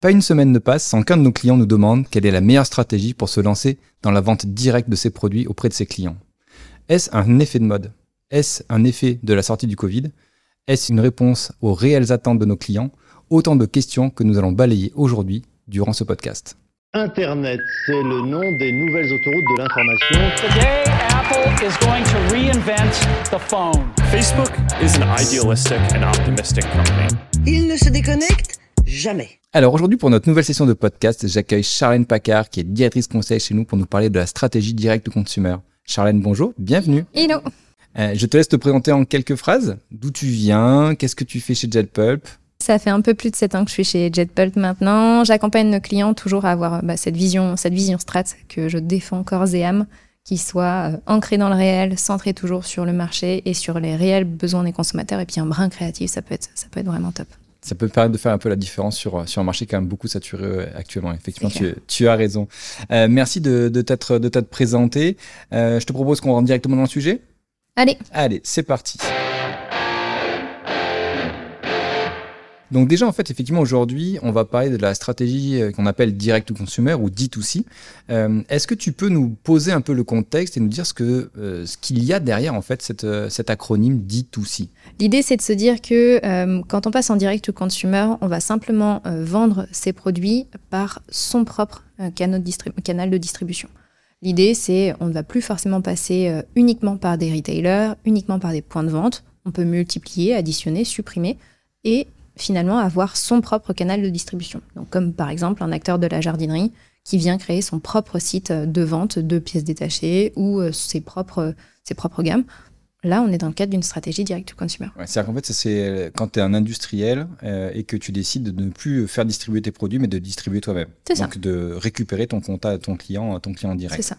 Pas une semaine ne passe sans qu'un de nos clients nous demande quelle est la meilleure stratégie pour se lancer dans la vente directe de ses produits auprès de ses clients. Est-ce un effet de mode? Est-ce un effet de la sortie du Covid? Est-ce une réponse aux réelles attentes de nos clients? Autant de questions que nous allons balayer aujourd'hui durant ce podcast. Internet, c'est le nom des nouvelles autoroutes de l'information. Today, Apple is going to reinvent the phone. Facebook is an idealistic and optimistic company. Il ne se déconnecte jamais. Alors aujourd'hui pour notre nouvelle session de podcast, j'accueille Charlène Paccard qui est directrice conseil chez nous pour nous parler de la stratégie directe to consumer. Charlène, bonjour, bienvenue. Hello. Euh, je te laisse te présenter en quelques phrases. D'où tu viens? Qu'est-ce que tu fais chez JetPulp Ça fait un peu plus de 7 ans que je suis chez JetPulp maintenant. J'accompagne nos clients toujours à avoir bah, cette vision, cette vision strat que je défends corps et âme, qui soit euh, ancrée dans le réel, centrée toujours sur le marché et sur les réels besoins des consommateurs. Et puis un brin créatif, ça peut être, ça peut être vraiment top. Ça peut permettre de faire un peu la différence sur, sur un marché quand même beaucoup saturé euh, actuellement. Effectivement, tu, tu, as raison. Euh, merci de, de t'être de t'être présenté. Euh, je te propose qu'on rentre directement dans le sujet. Allez. Allez, c'est parti. Donc déjà, en fait, effectivement, aujourd'hui, on va parler de la stratégie euh, qu'on appelle direct to consumer ou D2C. Euh, Est-ce que tu peux nous poser un peu le contexte et nous dire ce euh, qu'il y a derrière en fait cette, cet acronyme D2C L'idée, c'est de se dire que quand on passe en direct to consumer, on va simplement vendre ses produits par son propre canal de distribution. L'idée, c'est on ne va plus forcément passer uniquement par des retailers, uniquement par des points de vente. On peut multiplier, additionner, supprimer et finalement avoir son propre canal de distribution. Donc, comme par exemple un acteur de la jardinerie qui vient créer son propre site de vente de pièces détachées ou ses propres, ses propres gammes. Là, on est dans le cadre d'une stratégie direct to consumer. Ouais, C'est-à-dire qu'en fait, c'est quand tu es un industriel euh, et que tu décides de ne plus faire distribuer tes produits, mais de distribuer toi-même. C'est ça. Donc de récupérer ton contact, ton client, ton client direct. C'est ça.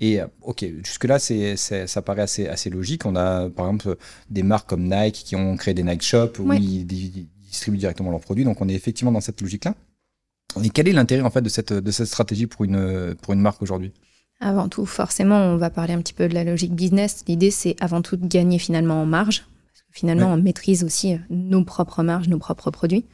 Et ok, jusque-là, ça paraît assez, assez logique. On a par exemple des marques comme Nike qui ont créé des Nike Shop où Ouais. ils, ils distribuent directement leurs produits. Donc on est effectivement dans cette logique-là. Et quel est l'intérêt en fait de cette, de cette stratégie pour une, pour une marque aujourd'hui? Avant tout, forcément, on va parler un petit peu de la logique business. L'idée, c'est avant tout de gagner finalement en marge. Parce que finalement, Ouais. on maîtrise aussi nos propres marges, nos propres produits.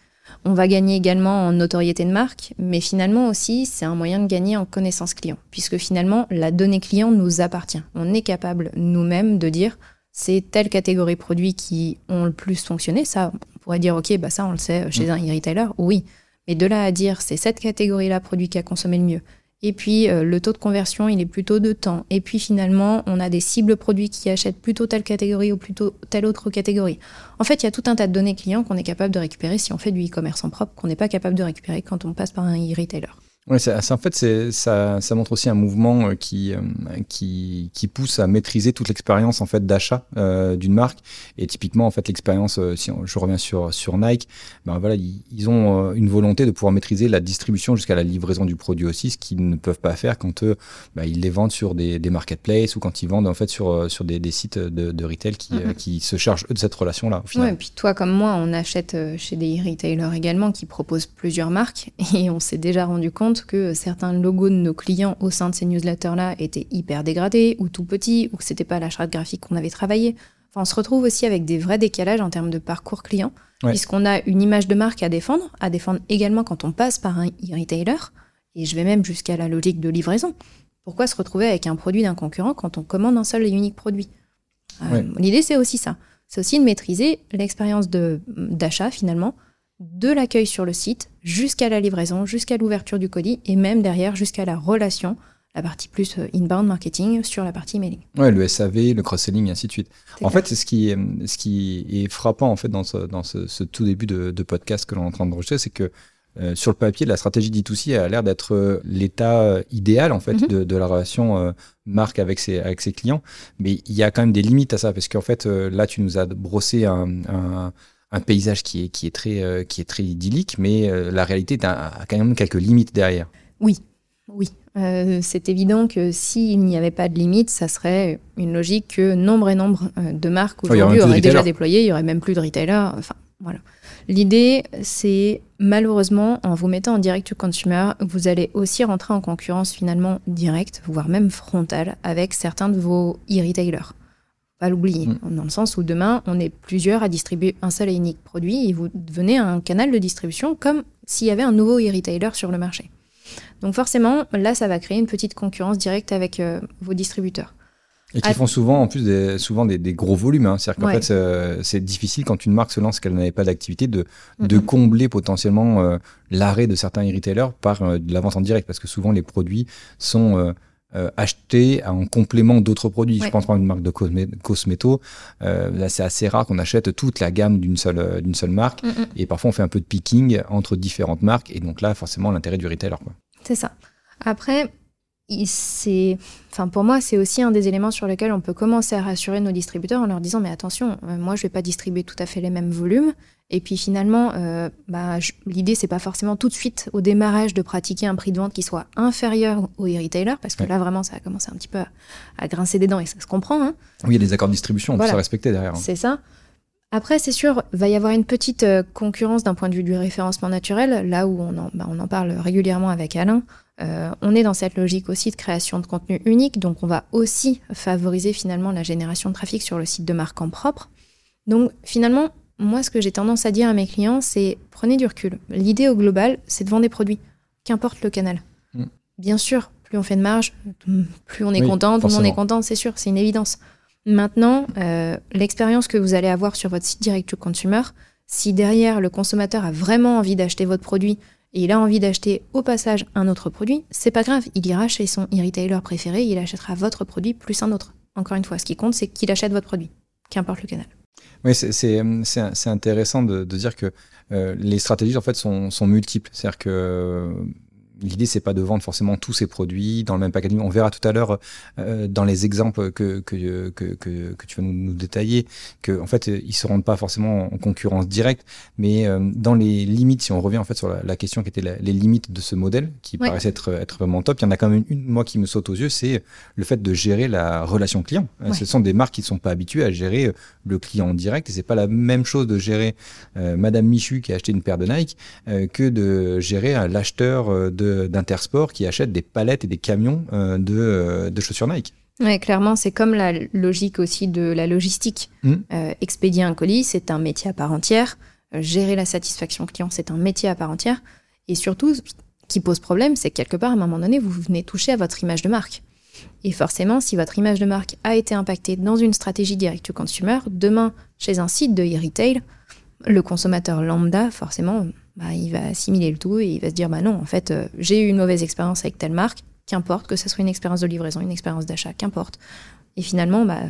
On va gagner également en notoriété de marque, mais finalement aussi, c'est un moyen de gagner en connaissance client, puisque finalement, la donnée client nous appartient. On est capable nous-mêmes de dire, c'est telle catégorie produits qui ont le plus fonctionné. Ça, pourrait dire, ok, bah ça, on le sait chez un e-retailer, oui. Mais de là à dire, c'est cette catégorie-là produit qui a consommé le mieux. Et puis, euh, le taux de conversion, il est plutôt de temps. Et puis, finalement, on a des cibles produits qui achètent plutôt telle catégorie ou plutôt telle autre catégorie. En fait, il y a tout un tas de données clients qu'on est capable de récupérer si on fait du e-commerce en propre, qu'on n'est pas capable de récupérer quand on passe par un e-retailer. Ouais, c'est- en fait, ça, ça montre aussi un mouvement euh, qui, euh, qui, qui pousse à maîtriser toute l'expérience en fait d'achat euh, d'une marque. Et typiquement, en fait, l'expérience, euh, si on- je reviens sur, sur Nike, ben voilà, ils, ils ont une volonté de pouvoir maîtriser la distribution jusqu'à la livraison du produit aussi, ce qu'ils ne peuvent pas faire quand eux, ben, ils les vendent sur des, des marketplaces ou quand ils vendent en fait sur, sur des, des sites de, de retail qui, Mhm. qui se chargent eux de cette relation-là. Ouais, et puis toi comme moi, on achète chez des e-retailers également qui proposent plusieurs marques et on s'est déjà rendu compte que certains logos de nos clients au sein de ces newsletters-là étaient hyper dégradés ou tout petits ou que c'était pas la charte graphique qu'on avait travaillé. Enfin, on se retrouve aussi avec des vrais décalages en termes de parcours client Ouais. puisqu'on a une image de marque à défendre, à défendre également quand on passe par un e-retailer et je vais même jusqu'à la logique de livraison. Pourquoi se retrouver avec un produit d'un concurrent quand on commande un seul et unique produit? Euh, Ouais. L'idée, c'est aussi ça. C'est aussi de maîtriser l'expérience d'achat finalement, de l'accueil sur le site jusqu'à la livraison, jusqu'à l'ouverture du colis et même derrière jusqu'à la relation, la partie plus euh, inbound marketing sur la partie mailing. Ouais, le SAV, le cross-selling, et ainsi de suite. En clair. fait, ce qui, est, ce qui est frappant en fait dans ce, dans ce, ce tout début de, de podcast que l'on est en train d'enregistrer, c'est que euh, sur le papier, la stratégie D2C a l'air d'être euh, l'état idéal en fait Mhm. de, de la relation euh, marque avec ses, avec ses clients. Mais il y a quand même des limites à ça parce qu'en fait, là, tu nous as brossé un, un, un paysage qui est, qui est très, euh, qui est très idyllique, mais euh, la réalité a, quand même quelques limites derrière. Oui, oui. Euh, c'est évident que s'il n'y avait pas de limite, ça serait une logique que nombre et nombre de marques aurait aujourd'hui auraient déjà déployé, il y aurait même plus de retailers. Enfin, voilà. L'idée, c'est malheureusement, en vous mettant en direct to consumer, vous allez aussi rentrer en concurrence finalement directe, voire même frontale, avec certains de vos e-retailers. Pas l'oublier, Mm. dans le sens où demain, on est plusieurs à distribuer un seul et unique produit et vous devenez un canal de distribution comme s'il y avait un nouveau e-retailer sur le marché. Donc forcément, là, ça va créer une petite concurrence directe avec euh, vos distributeurs. Et qui font souvent, en plus, des, souvent des, des gros volumes. Hein. C'est-à-dire qu'en Ouais. fait, c'est- c'est difficile quand une marque se lance qu'elle n'avait pas d'activité de, de Mhm. combler potentiellement euh, l'arrêt de certains e-retailers par euh, de la vente en direct. Parce que souvent, les produits sont euh, achetés en complément d'autres produits. Ouais. Je pense par une marque de cosmé cosméto. Euh, là, c'est assez rare qu'on achète toute la gamme d'une seule, euh, d'une seule marque. Mm, mm. Et parfois, on fait un peu de picking entre différentes marques. Et donc là, forcément, l'intérêt du retailer. C'est ça. Après, enfin pour moi, c'est aussi un des éléments sur lesquels on peut commencer à rassurer nos distributeurs en leur disant mais attention, euh, moi je vais pas distribuer tout à fait les mêmes volumes. Et puis finalement, euh, bah, l'idée c'est pas forcément tout de suite au démarrage de pratiquer un prix de vente qui soit inférieur au e-retailer parce que Ouais. là vraiment ça a commencé un petit peu à, à grincer des dents et ça se comprend. Hein. Oui, il y a des accords de distribution, on Voilà. peut se respecter derrière. hein. C'est ça. Après, c'est sûr, va y avoir une petite euh, concurrence d'un point de vue du référencement naturel, là où on en, bah, on en parle régulièrement avec Alain. Euh, on est dans cette logique aussi de création de contenu unique, donc on va aussi favoriser finalement la génération de trafic sur le site de marque en propre. Donc finalement, moi, ce que j'ai tendance à dire à mes clients, c'est prenez du recul. L'idée au global, c'est de vendre des produits, qu'importe le canal. Mm. Bien sûr, plus on fait de marge, plus on est Oui, content, tout le monde est content, c'est sûr, c'est une évidence. Maintenant, euh, l'expérience que vous allez avoir sur votre site direct to consumer, si derrière le consommateur a vraiment envie d'acheter votre produit et il a envie d'acheter au passage un autre produit, c'est pas grave, il ira chez son e-retailer préféré, il achètera votre produit plus un autre. Encore une fois, ce qui compte, c'est qu'il achète votre produit, qu'importe le canal. Oui, c'est- c'est intéressant de, dire que euh, les stratégies en fait sont, sont multiples. C'est-à-dire que euh, l'idée c'est pas de vendre forcément tous ces produits dans le même packaging. On verra tout à l'heure euh, dans les exemples que que, que, que, que tu vas nous, nous détailler que en fait ils se rendent pas forcément en concurrence directe, mais euh, dans les limites. Si on revient en fait sur la, la question qui était la- les limites de ce modèle, qui paraissait être être vraiment top, il y en a quand même une moi qui me saute aux yeux, c'est le fait de gérer la relation client. Euh. Ce sont des marques qui ne sont pas habituées à gérer euh, le client en direct et c'est pas la même chose de gérer euh, Madame Michu qui a acheté une paire de Nike euh, que de gérer l'acheteur de- d'Intersport qui achète des palettes et des camions euh, de, euh, de chaussures Nike. Clairement, c'est comme la logique aussi de la logistique. Mm. Euh, expédier un colis, c'est un métier à part entière. Euh, gérer la satisfaction client, c'est un métier à part entière. Et surtout, ce qui pose problème, c'est que quelque part, à un moment donné, vous venez toucher à votre image de marque. Et forcément, si votre image de marque a été impactée dans une stratégie direct-to-consumer, demain, chez un site de e-retail, le consommateur lambda, forcément, bah, il va assimiler le tout et il va se dire, bah non, en fait, euh, j'ai eu une mauvaise expérience avec telle marque, qu'importe, que ce soit une expérience de livraison, une expérience d'achat, qu'importe. Et finalement, bah,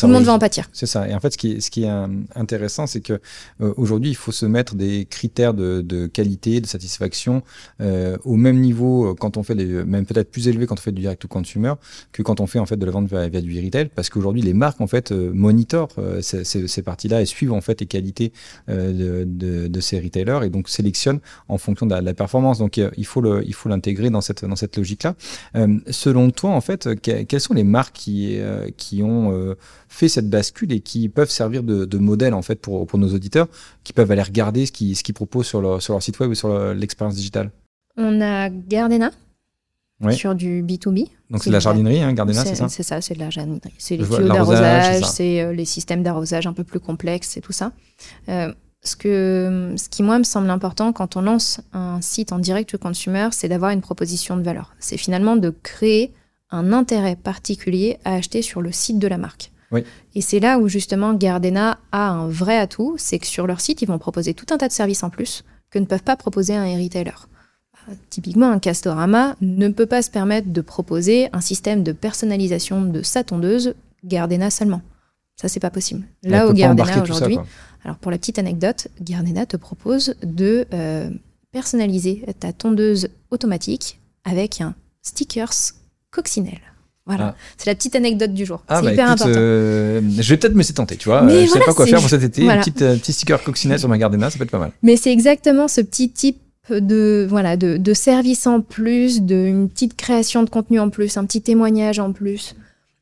tout le monde va en pâtir. C'est ça. Et en fait, ce qui est, ce qui est euh, intéressant, c'est que euh, aujourd'hui, il faut se mettre des critères de, de qualité, de satisfaction euh, au même niveau euh, quand on fait des, même peut-être plus élevé quand on fait du direct to consumer que quand on fait en fait de la vente via, via du retail, parce qu'aujourd'hui, les marques en fait euh, monitorent euh, ces, ces- ces parties-là et suivent en fait les qualités euh, de, de, de ces retailers et donc sélectionnent en fonction de la, de la performance. Donc, il faut le, il faut l'intégrer dans cette dans cette logique-là. Euh, selon toi, en fait, que- quelles sont les marques qui euh, qui ont euh, fait cette bascule et qui peuvent servir de, de modèle en fait pour, pour nos auditeurs, qui peuvent aller regarder ce qu'ils ce qu'ils proposent sur leur, sur leur site web ou sur l'expérience digitale. On a Gardena sur du B2B. Donc c'est de la jardinerie, hein, Gardena, c'est ça C'est ça, c'est de la jardinerie. C'est les tuyaux d'arrosage, c'est euh, les systèmes d'arrosage un peu plus complexes, c'est tout ça. Euh, ce, que, ce qui, moi, me semble important quand on lance un site en direct to consumer, c'est d'avoir une proposition de valeur. C'est finalement de créer un intérêt particulier à acheter sur le site de la marque. Oui. Et c'est là où justement Gardena a un vrai atout, c'est que sur leur site, ils vont proposer tout un tas de services en plus que ne peuvent pas proposer un retailer. Euh, Typiquement, un Castorama ne peut pas se permettre de proposer un système de personnalisation de sa tondeuse Gardena seulement. Ça, c'est pas possible. Là pas Gardena aujourd'hui, alors pour la petite anecdote, Gardena te propose de euh, personnaliser ta tondeuse automatique avec un stickers coccinelle. Voilà, Ah. c'est la petite anecdote du jour. Ah c'est bah hyper écoute, important. euh, je vais peut-être me laisser tenter, tu vois. Mais Euh, je sais voilà, pas quoi faire pour cet été. voilà. Petite, euh, petit sticker coccinelle sur ma Gardena, ça peut être pas mal. Mais c'est exactement ce petit type de voilà de, de service en plus, de une petite création de contenu en plus, un petit témoignage en plus.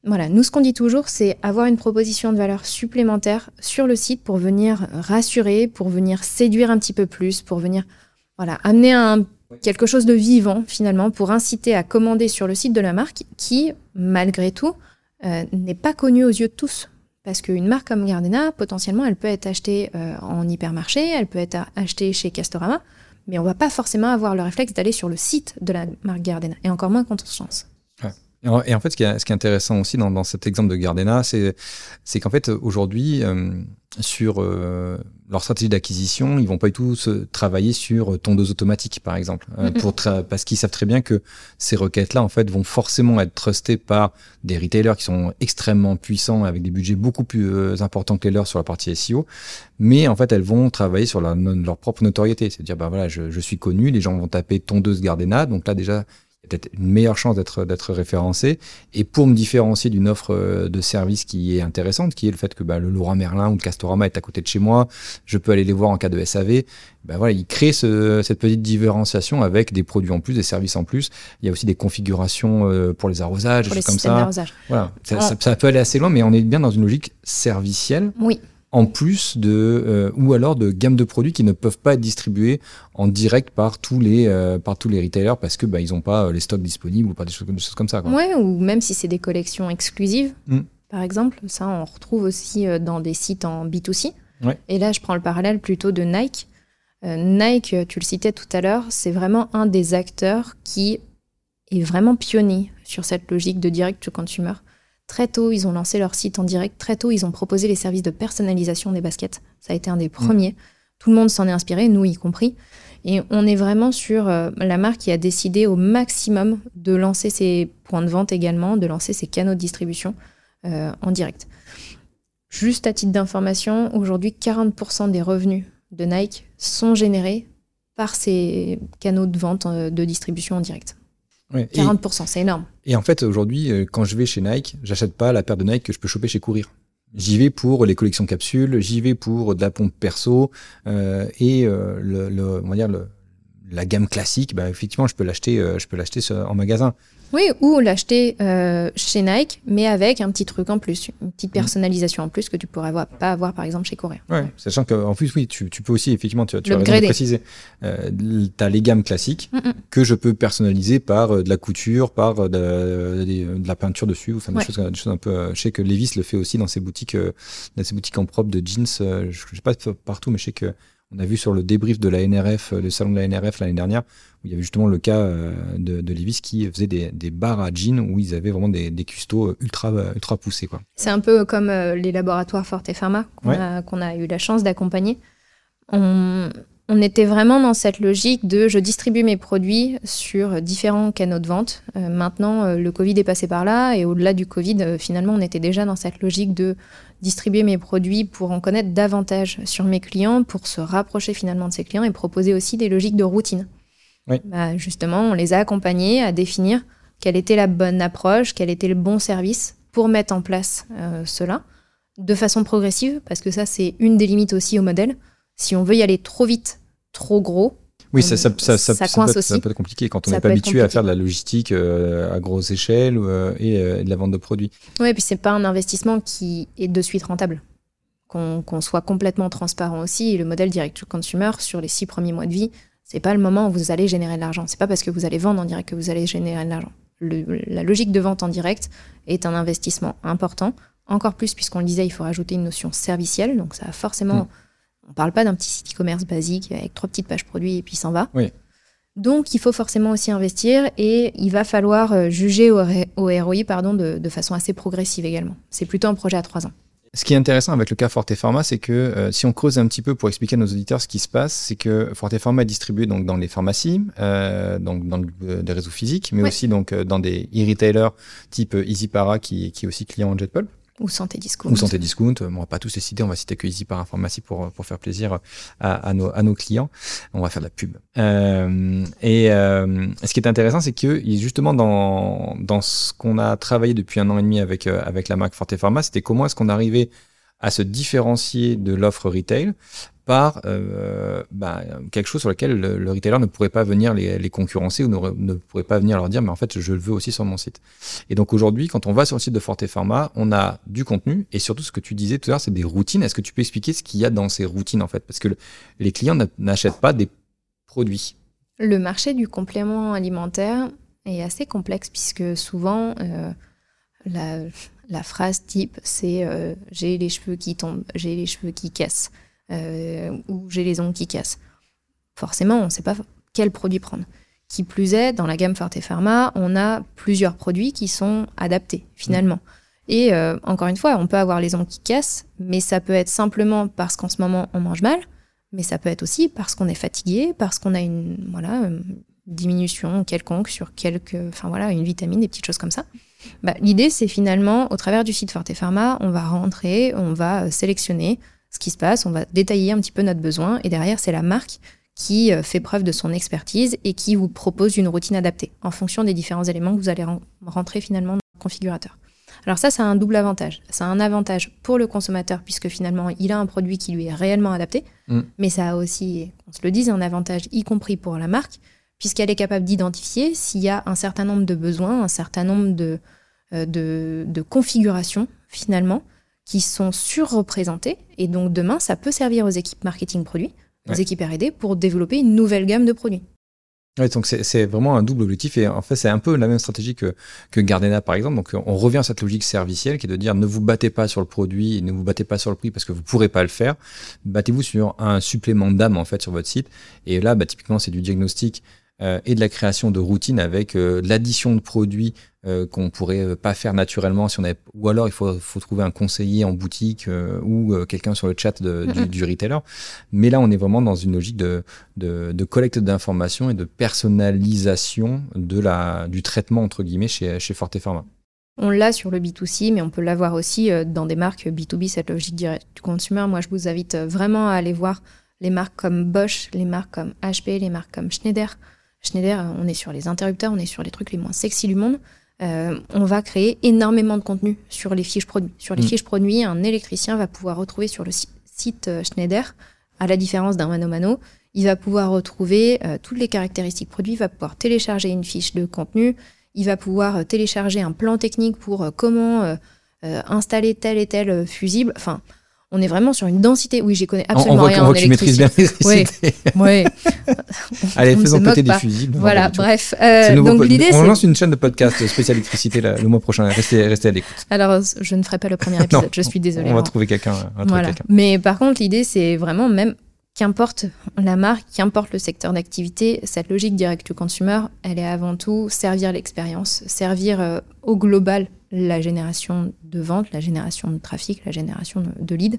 Voilà, nous ce qu'on dit toujours, c'est avoir une proposition de valeur supplémentaire sur le site pour venir rassurer, pour venir séduire un petit peu plus, pour venir voilà amener un quelque chose de vivant finalement pour inciter à commander sur le site de la marque qui malgré tout euh, n'est pas connue aux yeux de tous. Parce qu'une marque comme Gardena, potentiellement, elle peut être achetée euh, en hypermarché, elle peut être achetée chez Castorama, mais on va pas forcément avoir le réflexe d'aller sur le site de la marque Gardena, et encore moins quand on se. Et en, et en fait, ce qui, est, ce qui est intéressant aussi dans, dans cet exemple de Gardena, c'est qu'en fait, aujourd'hui, euh, sur euh, leur stratégie d'acquisition, ils vont pas du tout se travailler sur tondeuse automatique, par exemple, euh, pour parce qu'ils savent très bien que ces requêtes-là, en fait, vont forcément être trustées par des retailers qui sont extrêmement puissants, avec des budgets beaucoup plus euh, importants que les leurs sur la partie SEO, mais en fait, elles vont travailler sur leur, leur propre notoriété, c'est-à-dire, bah voilà, je, je suis connu, les gens vont taper tondeuse Gardena, donc là déjà, peut-être une meilleure chance d'être d'être référencé. Et pour me différencier d'une offre euh, de service qui est intéressante, qui est le fait que bah, le Laurent Merlin ou le Castorama est à côté de chez moi, je peux aller les voir en cas de SAV. Ben voilà, il crée ce- cette petite différenciation avec des produits en plus, des services en plus. Il y a aussi des configurations euh, pour les arrosages, Pour des les choses comme ça. Voilà, ça, En- ça- ça peut aller assez loin, mais on est bien dans une logique servicielle Oui, en plus de euh, ou alors de gamme de produits qui ne peuvent pas être distribués en direct par tous les euh, par tous les retailers parce que bah, ils n'ont pas euh, les stocks disponibles ou pas des choses, des choses comme ça. Quoi. Ouais, ou même si c'est des collections exclusives, Mm. par exemple. Ça, on retrouve aussi dans des sites en B2C. Ouais. Et là, je prends le parallèle plutôt de Nike. Nike, tu le citais tout à l'heure, c'est vraiment un des acteurs qui est vraiment pionnier sur cette logique de direct to consumer. Très tôt, ils ont lancé leur site en direct. Très tôt, ils ont proposé les services de personnalisation des baskets. Ça a été un des premiers. Tout le monde s'en est inspiré, nous y compris. Et on est vraiment sur euh, la marque qui a décidé au maximum de lancer ses points de vente également, de lancer ses canaux de distribution euh, en direct. Juste à titre d'information, aujourd'hui, 40% des revenus de Nike sont générés par ces canaux de vente euh, de distribution en direct. Ouais. Et- 40%, c'est énorme. Et en fait, aujourd'hui, euh, quand je vais chez Nike, j'achète pas la paire de Nike que je peux choper chez Courir. J'y vais pour les collections capsules, j'y vais pour de la pompe perso euh, et euh, le, le- on va dire le, la gamme classique. Bah, effectivement, je peux l'acheter, euh, je peux l'acheter en magasin. Oui, ou l'acheter euh, chez Nike, mais avec un petit truc en plus, une petite personnalisation en plus que tu pourrais avoir- pas avoir par exemple chez Courir. Ouais. Sachant qu'en plus, oui, tu, tu peux aussi effectivement, tu, tu as raison de préciser. Euh, tu as les gammes classiques Mm, mm. que je peux personnaliser par euh, de la couture, par de, la peinture dessus, enfin des, Ouais. choses, des choses un peu. je sais que Levis le fait aussi dans ses boutiques, dans ses boutiques en propre de jeans. je je sais pas partout, mais je sais que on a vu sur le débrief de la NRF, euh, le salon de la NRF l'année dernière, où il y avait justement le cas euh, de, de Levis qui faisait des, des barres à jeans où ils avaient vraiment des, des custos euh, ultra ultra poussés. C'est un peu comme les laboratoires Forte et Pharma qu'on Ouais. a, eu la chance d'accompagner. On, on était vraiment dans cette logique de je distribue mes produits sur différents canaux de vente. Euh, maintenant, euh, le Covid est passé par là et au-delà du Covid, euh, finalement, on était déjà dans cette logique de distribuer mes produits pour en connaître davantage sur mes clients, pour se rapprocher finalement de ces clients et proposer aussi des logiques de routine. Oui. Bah, justement, on les a accompagnés à définir quelle était la bonne approche, quel était le bon service pour mettre en place cela de façon progressive, parce que ça, c'est une des limites aussi au modèle. Si on veut y aller trop vite, trop gros, Oui, ça, ça, ça, ça, ça ça coince peut, être- ça aussi. peut être compliqué quand on n'est pas habitué à faire de la logistique euh, à grosse échelle euh, et, euh, et de la vente de produits. ouais, puis c'est pas un investissement qui est de suite rentable. Qu'on soit complètement transparent aussi. Et le modèle direct to consumer sur les six premiers mois de vie, c'est pas le moment où vous allez générer de l'argent. C'est pas parce que vous allez vendre en direct que vous allez générer de l'argent. La logique de vente en direct est un investissement important. Encore plus, puisqu'on le disait, il faut rajouter une notion servicielle. Donc, ça a forcément. On parle pas d'un petit site e-commerce basique avec trois petites pages produits et puis s'en va. Oui. Donc, il faut forcément aussi investir et il va falloir euh, juger au, ROI pardon, de, de façon assez progressive également. C'est plutôt un projet à trois ans. Ce qui est intéressant avec le cas Forte Pharma, c'est que euh, si on creuse un petit peu pour expliquer à nos auditeurs ce qui se passe, c'est que Forte Pharma est distribué donc dans les pharmacies, euh, donc dans le- des réseaux physiques, mais Ouais. aussi donc dans des e-retailers type EasyPara qui, qui est aussi client en JetPulp Ou santé discount. ou Santé Discount. Euh, On va pas tous les citer, on va citer que EasyPara Pharmacie pour pour faire plaisir à, à nos à nos clients. On va faire de la pub. Euh, et euh, ce qui est intéressant, c'est que justement dans dans ce qu'on a travaillé depuis un an et demi avec euh, avec la marque Forte Pharma, c'était comment est-ce qu'on arrivait à se différencier de l'offre retail par euh, bah, quelque chose sur lequel le, le retailer ne pourrait pas venir les, concurrencer ou ne, ne pourrait pas venir leur dire mais en fait je le veux aussi sur mon site. Et donc aujourd'hui quand on va sur le site de Forte Pharma, on a du contenu et surtout ce que tu disais tout à l'heure c'est des routines. Est-ce que tu peux expliquer ce qu'il y a dans ces routines en fait? Parce que le- les clients n'a- n'achètent pas des produits. Le marché du complément alimentaire est assez complexe puisque souvent euh, la, la phrase type c'est euh, j'ai les cheveux qui tombent, j'ai les cheveux qui cassent euh, ou j'ai les ongles qui cassent. forcément, on ne sait pas quel produit prendre. Qui plus est, dans la gamme Forte Pharma, on a plusieurs produits qui sont adaptés finalement. Et euh, encore une fois, on peut avoir les ongles qui cassent, mais ça peut être simplement parce qu'en ce moment on mange mal, mais ça peut être aussi parce qu'on est fatigué, parce qu'on a une voilà une diminution quelconque sur quelques, enfin voilà, une vitamine, des petites choses comme ça. Bah, L'idée, c'est finalement, au travers du site Forte Pharma, on va rentrer, on va euh, sélectionner ce qui se passe, on va détailler un petit peu notre besoin, et derrière, c'est la marque qui euh, fait preuve de son expertise et qui vous propose une routine adaptée en fonction des différents éléments que vous allez ren- rentrer finalement dans le configurateur. Alors ça, ça a un double avantage. Ça a un avantage pour le consommateur puisque finalement, il a un produit qui lui est réellement adapté, Mm. mais ça a aussi, on se le dise, un avantage y compris pour la marque puisqu'elle est capable d'identifier s'il y a un certain nombre de besoins, un certain nombre de, euh, de, de configurations finalement qui sont surreprésentées. Et donc demain, ça peut servir aux équipes marketing produits, aux Ouais. équipes R&D pour développer une nouvelle gamme de produits. Ouais, donc c'est vraiment un double objectif et en fait c'est un peu la même stratégie que, que Gardena par exemple. Donc on revient à cette logique servicielle qui est de dire ne vous battez pas sur le produit, et ne vous battez pas sur le prix parce que vous pourrez pas le faire. Battez-vous sur un supplément d'âme en fait sur votre site. Et là, bah, typiquement c'est du diagnostic et de la création de routines avec euh, l'addition de produits euh, qu'on pourrait euh, pas faire naturellement si on avait ou alors il faut, faut trouver un conseiller en boutique euh, ou euh, quelqu'un sur le chat de- du, du retailer. Mais là on est vraiment dans une logique de de, de collecte d'informations et de personnalisation de la, du traitement, entre guillemets, chez, chez Forte Pharma. On l'a sur le B2C, mais on peut l'avoir aussi euh, dans des marques B2B, cette logique directe du consumer. Moi, je vous invite euh, vraiment à aller voir les marques comme Bosch, les marques comme HP, les marques comme Schneider. Schneider, on est sur les interrupteurs, on est sur les trucs les moins sexy du monde. Euh, on va créer énormément de contenu sur les fiches produits. Sur les Mm. fiches produits, un électricien va pouvoir retrouver sur le si- site euh, Schneider, à la différence d'un Mano Mano, il va pouvoir retrouver euh, toutes les caractéristiques produits, il va pouvoir télécharger une fiche de contenu, il va pouvoir euh, télécharger un plan technique pour euh, comment installer tel et tel fusible. Enfin, on est vraiment sur une densité. Oui, j'y connais On- absolument on rien on en voit que tu maîtrises bien électricité. l'électricité. Ouais. Allez, faisons péter des pas. fusibles. Voilà, bref. Euh, donc l'idée, on lance une chaîne de podcast spéciale électricité là, le mois prochain. Restez, restez à l'écoute. Alors, je ne ferai pas le premier épisode. Non, je suis désolée. On va hein. trouver quelqu'un. Voilà. quelqu'un. Mais par contre, l'idée, c'est vraiment même qu'importe la marque, qu'importe le secteur d'activité, cette logique direct to consumer, elle est avant tout servir l'expérience, servir euh, au global la génération de ventes, la génération de trafic, la génération de, de leads.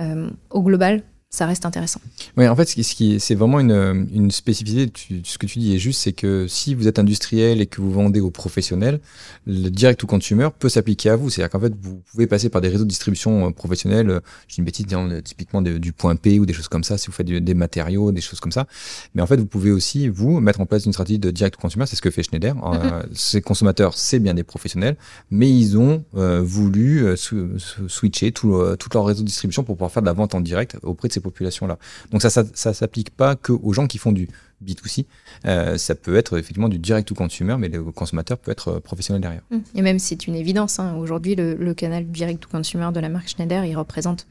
Euh, au global, ça reste intéressant. Oui, en fait, ce qui, ce qui c'est vraiment une, une spécificité. tu- ce que tu dis est juste, c'est que si vous êtes industriel et que vous vendez aux professionnels, le direct to consumer peut s'appliquer à vous. C'est-à-dire qu'en fait, vous pouvez passer par des réseaux de distribution euh, professionnels. euh, Je dis une bêtise, disons, euh, typiquement de- du point P ou des choses comme ça, si vous faites des matériaux, des choses comme ça. Mais en fait, vous pouvez aussi, vous, mettre en place une stratégie de direct to consumer. C'est ce que fait Schneider. Euh, ces consommateurs, c'est bien des professionnels, mais ils ont euh, voulu euh, sw- sw- switcher tout, tout leur réseau de distribution pour pouvoir faire de la vente en direct auprès de ces populations-là. Donc ça, ça, s'applique pas que aux gens qui font du B2C. Euh, ça peut être effectivement du direct to consumer, mais le consommateur peut être euh, professionnel derrière. Et même, c'est une évidence. hein. Aujourd'hui, le, le canal direct to consumer de la marque Schneider, il représente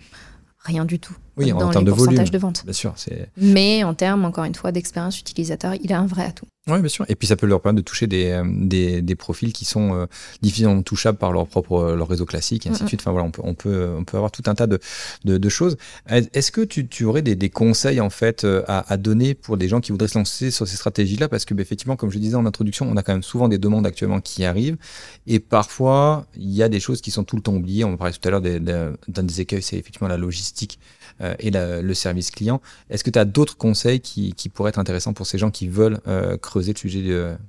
rien du tout Oui, en termes de volume. de vente. Bien sûr, Mais en termes, encore une fois, d'expérience utilisateur, il a un vrai atout. Oui, bien sûr. Et puis ça peut leur permettre de toucher des, euh, des, des profils qui sont euh, difficilement touchables par leur propre euh, leur réseau classique, et ainsi de suite. Enfin voilà, on peut, on peut, on peut avoir tout un tas de, de, de choses. Est-ce que tu, tu aurais des, des conseils en fait euh, à, à donner pour des gens qui voudraient se lancer sur ces stratégies-là? Parce que bah, effectivement, comme je disais en introduction, on a quand même souvent des demandes actuellement qui arrivent, et parfois il y a des choses qui sont tout le temps oubliées. On parlait tout à l'heure d'un des écueils, c'est effectivement la logistique et la- le service client. Est-ce que tu as d'autres conseils qui, pourraient être intéressants pour ces gens qui veulent euh, creuser le sujet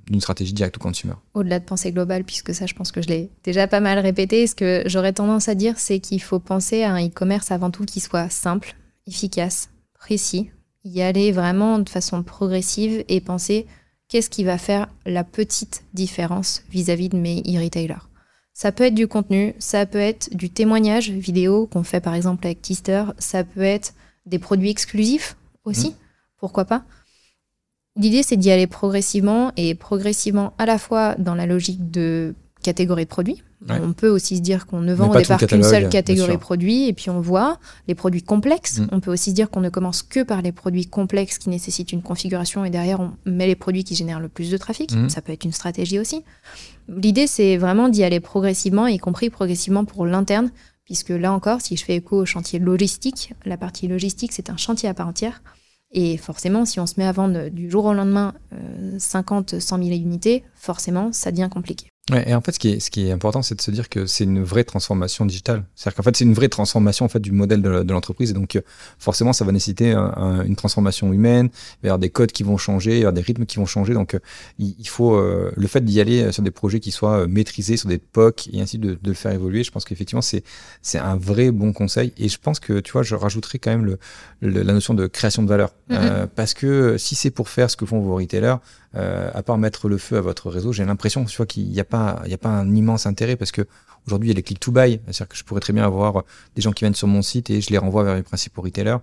d'une stratégie direct to consumer Au-delà de penser global, puisque ça, je pense que je l'ai déjà pas mal répété, ce que j'aurais tendance à dire, c'est qu'il faut penser à un e-commerce avant tout qui soit simple, efficace, précis, y aller vraiment de façon progressive et penser qu'est-ce qui va faire la petite différence vis-à-vis de mes e-retailers. Ça peut être du contenu, ça peut être du témoignage vidéo qu'on fait par exemple avec Tister, ça peut être des produits exclusifs aussi, pourquoi pas. L'idée, c'est d'y aller progressivement et progressivement à la fois dans la logique de catégorie de produits. Ouais. On peut aussi se dire qu'on ne vend au départ qu'une seule catégorie de produits et puis on voit les produits complexes. Mm. On peut aussi se dire qu'on ne commence que par les produits complexes qui nécessitent une configuration et derrière on met les produits qui génèrent le plus de trafic. Mm. Ça peut être une stratégie aussi. L'idée, c'est vraiment d'y aller progressivement, y compris progressivement pour l'interne, puisque là encore, si je fais écho au chantier logistique, la partie logistique, c'est un chantier à part entière. Et forcément, si on se met à vendre du jour au lendemain euh, 50, 100 000 unités, forcément, ça devient compliqué. Ouais, et en fait, ce qui est, ce qui est important, c'est de se dire que c'est une vraie transformation digitale. C'est-à-dire qu'en fait, c'est une vraie transformation en fait du modèle de, de l'entreprise. Et donc, euh, forcément, ça va nécessiter un- un- une transformation humaine. Avoir des codes qui vont changer, avoir des rythmes qui vont changer. Donc, euh, il, il faut euh, le fait d'y aller sur des projets qui soient maîtrisés, sur des POC et ainsi de, de le faire évoluer. Je pense qu'effectivement, c'est c'est un vrai bon conseil. Et je pense que tu vois, je rajouterais quand même le, le- la notion de création de valeur, Mhm. Euh, parce que si c'est pour faire ce que font vos retailers, euh, à part mettre le feu à votre réseau, j'ai l'impression tu vois, qu'il n'y a, pas- il y a pas un immense intérêt parce que aujourd'hui il y a les click to buy. C'est-à-dire que je pourrais très bien avoir des gens qui viennent sur mon site et je les renvoie vers les principaux retailers.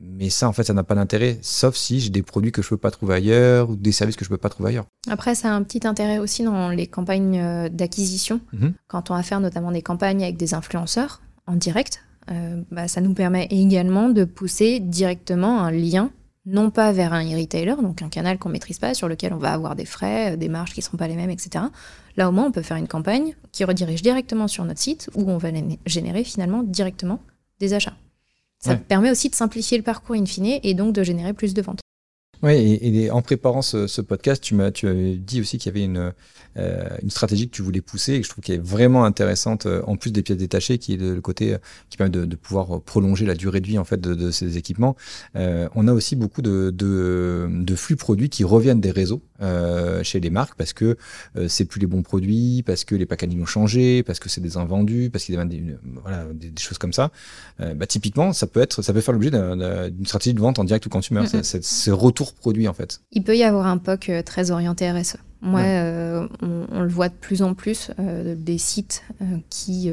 Mais ça, en fait, ça n'a pas d'intérêt, sauf si j'ai des produits que je peux pas trouver ailleurs ou des services que je peux pas trouver ailleurs. Après, ça a un petit intérêt aussi dans les campagnes euh, d'acquisition. Mhm. Quand on va faire notamment des campagnes avec des influenceurs en direct, euh, bah, ça nous permet également de pousser directement un lien, non pas vers un e-retailer, donc un canal qu'on maîtrise pas, sur lequel on va avoir des frais, euh, des marges qui ne seront pas les mêmes, etc. Là, au moins, on peut faire une campagne qui redirige directement sur notre site où on va gé- générer finalement directement des achats. Ça Ouais. permet aussi de simplifier le parcours in fine et donc de générer plus de ventes. Oui, et, et en préparant ce, ce podcast, tu m'as tu avais dit aussi qu'il y avait une, une stratégie que tu voulais pousser et que je trouve qu'elle est vraiment intéressante euh, en plus des pièces détachées, qui est le, côté euh, qui permet de, de pouvoir prolonger la durée de vie en fait de, de ces équipements. Euh, on a aussi beaucoup de, flux produits qui reviennent des réseaux euh, chez les marques parce que euh, c'est plus les bons produits, parce que les packaging ont changé, parce que c'est des invendus, parce qu'il y a des, voilà, des, des choses comme ça. Euh, bah, typiquement, ça peut être, ça peut faire l'objet d'un- d'un- d'une stratégie de vente en direct ou consumer. Mhm. C'est- C'est ce retour produit en fait. Il peut y avoir un POC euh, très orienté RSE. Moi, Ouais. euh, on, on le voit de plus en plus, euh, des sites euh, qui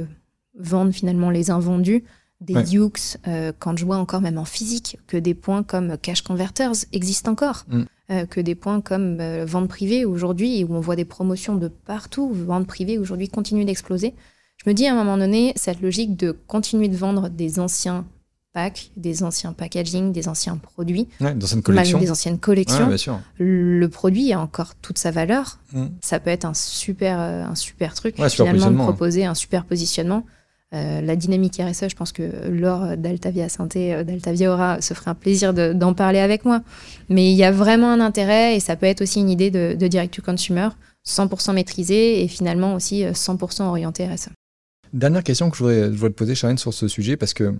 vendent finalement les invendus, des Ouais. Dukes, euh, quand je vois encore même en physique, que des points comme Cash Converters existent encore, Mm. euh, que des points comme euh, vente privée aujourd'hui, où on voit des promotions de partout, vente privée aujourd'hui continue d'exploser. Je me dis à un moment donné, cette logique de continuer de vendre des anciens packs, des anciens packaging, des anciens produits, Ouais, dans une même collection. des anciennes collections, le produit a encore toute sa valeur. Mm. Ça peut être un super, euh, un super truc, Ouais, super finalement, de positionnement. proposer un super positionnement. Euh, la dynamique RSE, je pense que Laure d'Altavia Santé, euh, d'Altavia Aura, se ferait un plaisir de- d'en parler avec moi. Mais il y a vraiment un intérêt et ça peut être aussi une idée de, de direct to consumer, 100% maîtrisée et finalement aussi euh, 100% orientée RSE. Dernière question que je voudrais, je voudrais te poser, Charlène, sur ce sujet, parce que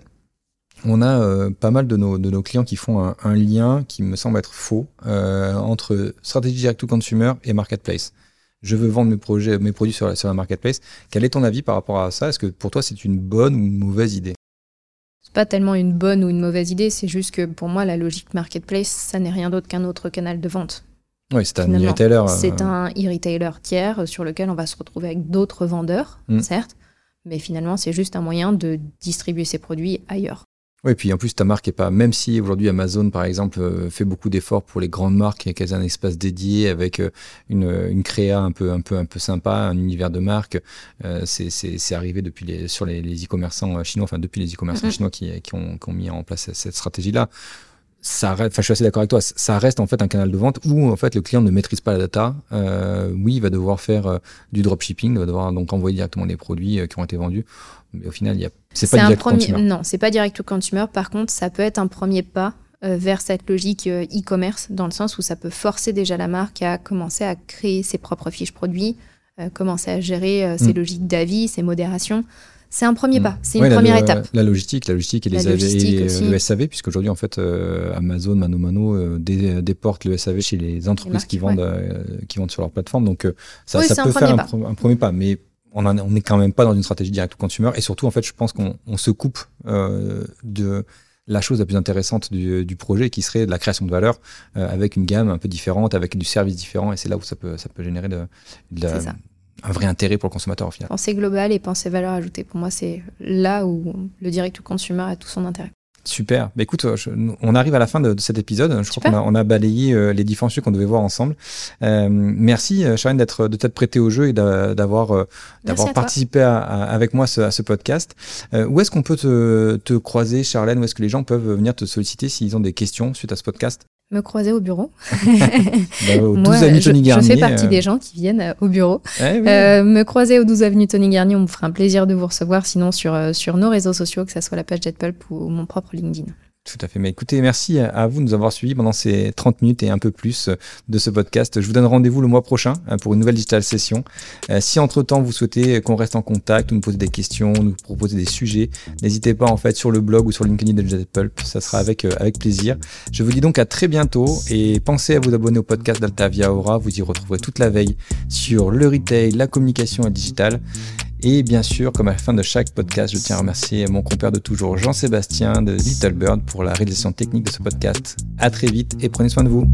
on a euh, pas mal de nos, de nos clients qui font un, un lien qui me semble être faux euh, entre stratégie direct to consumer et marketplace. Je veux vendre mes, projets, mes produits sur la, sur la marketplace. Quel est ton avis par rapport à ça? Est-ce que pour toi c'est une bonne ou une mauvaise idée? C'est pas tellement une bonne ou une mauvaise idée, c'est juste que pour moi, la logique marketplace, ça n'est rien d'autre qu'un autre canal de vente. Oui, c'est un Finalement, retailer. euh, C'est un e-retailer tiers sur lequel on va se retrouver avec d'autres vendeurs, Mm. certes, mais finalement, c'est juste un moyen de distribuer ses produits ailleurs. Oui, puis en plus, ta marque est pas, même si aujourd'hui Amazon, par exemple, euh, fait beaucoup d'efforts pour les grandes marques et qu'elles aient un espace dédié avec euh, une, une créa un peu, un peu, un peu sympa, un univers de marque, euh, c'est, c'est, c'est arrivé depuis les, sur les, les e-commerçants euh, chinois, enfin, depuis les e-commerçants Mhm. chinois qui, qui, ont, qui ont mis en place cette- stratégie-là. Ça reste, enfin, je suis assez d'accord avec toi. Ça reste en fait un canal de vente où en fait le client ne maîtrise pas la data. Euh, oui, il va devoir faire euh, du dropshipping, il va devoir donc envoyer directement des produits euh, qui ont été vendus. Mais au final, c'est pas un direct premier, consumer. non, c'est pas direct to consumer. Par contre, ça peut être un premier pas euh, vers cette logique euh, e-commerce, dans le sens où ça peut forcer déjà la marque à commencer à créer ses propres fiches produits, euh, commencer à gérer euh, ses Mm. logiques d'avis, ses modérations. C'est un premier Mm. pas, c'est Ouais, une la- première la- étape. La logistique, la logistique et les logistique et, le SAV, puisqu'aujourd'hui, en fait, euh, Amazon, Mano Mano dé- déporte le SAV chez les entreprises marques, qui vendent, qui vendent sur leur plateforme. Donc, ça, Oui, ça un peut faire un, un premier pas. Mais on n'est quand même pas dans une stratégie direct to consumer. Et surtout, en fait, je pense qu'on on se coupe euh, de la chose la plus intéressante du, du projet, qui serait de la création de valeur euh, avec une gamme un peu différente, avec du service différent. Et c'est là où ça peut, ça peut générer de, de la- C'est ça. un vrai intérêt pour le consommateur, au final. Penser global et penser valeur ajoutée. Pour moi, c'est là où le direct to consumer a tout son intérêt. Super. Bah, écoute, je- on arrive à la fin de, de cet épisode. Je Super. crois qu'on a, on a balayé euh, les différents sujets qu'on devait voir ensemble. Euh, merci, euh, Charlène, d'être, de t'être prêtée au jeu et d'a- d'avoir, euh, participé à- à- avec moi ce- à ce podcast. Euh, où est-ce qu'on peut te, te croiser, Charlène Où est-ce que les gens peuvent venir te solliciter s'ils ont des questions suite à ce podcast? Me croiser au bureau. Bah, Au 12 Moi, avenue je, Tony je Garnier. fais partie euh, des gens qui viennent euh, au bureau. eh oui. Euh, me croiser au 12 avenue Tony Garnier, on me fera un plaisir de vous recevoir. Sinon, sur, sur nos réseaux sociaux, que ce soit la page JetPulp ou mon propre LinkedIn. Tout à fait. Mais écoutez, merci à vous de nous avoir suivis pendant ces 30 minutes et un peu plus de ce podcast. Je vous donne rendez-vous le mois prochain euh, pour une nouvelle digital session. Euh, si entre-temps vous souhaitez qu'on reste en contact ou nous poser des questions, nous proposer des sujets, n'hésitez pas en fait sur le blog ou sur LinkedIn de Jet Pulp. Ça sera avec, euh, avec plaisir. Je vous dis donc à très bientôt et pensez à vous abonner au podcast d'Altavia Aura. Vous y retrouverez toute la veille sur le retail, la communication et le digital. Et bien sûr, comme à la fin de chaque podcast, je tiens à remercier mon compère de toujours, Jean-Sébastien de Little Bird, pour la réalisation technique de ce podcast. À très vite et prenez soin de vous.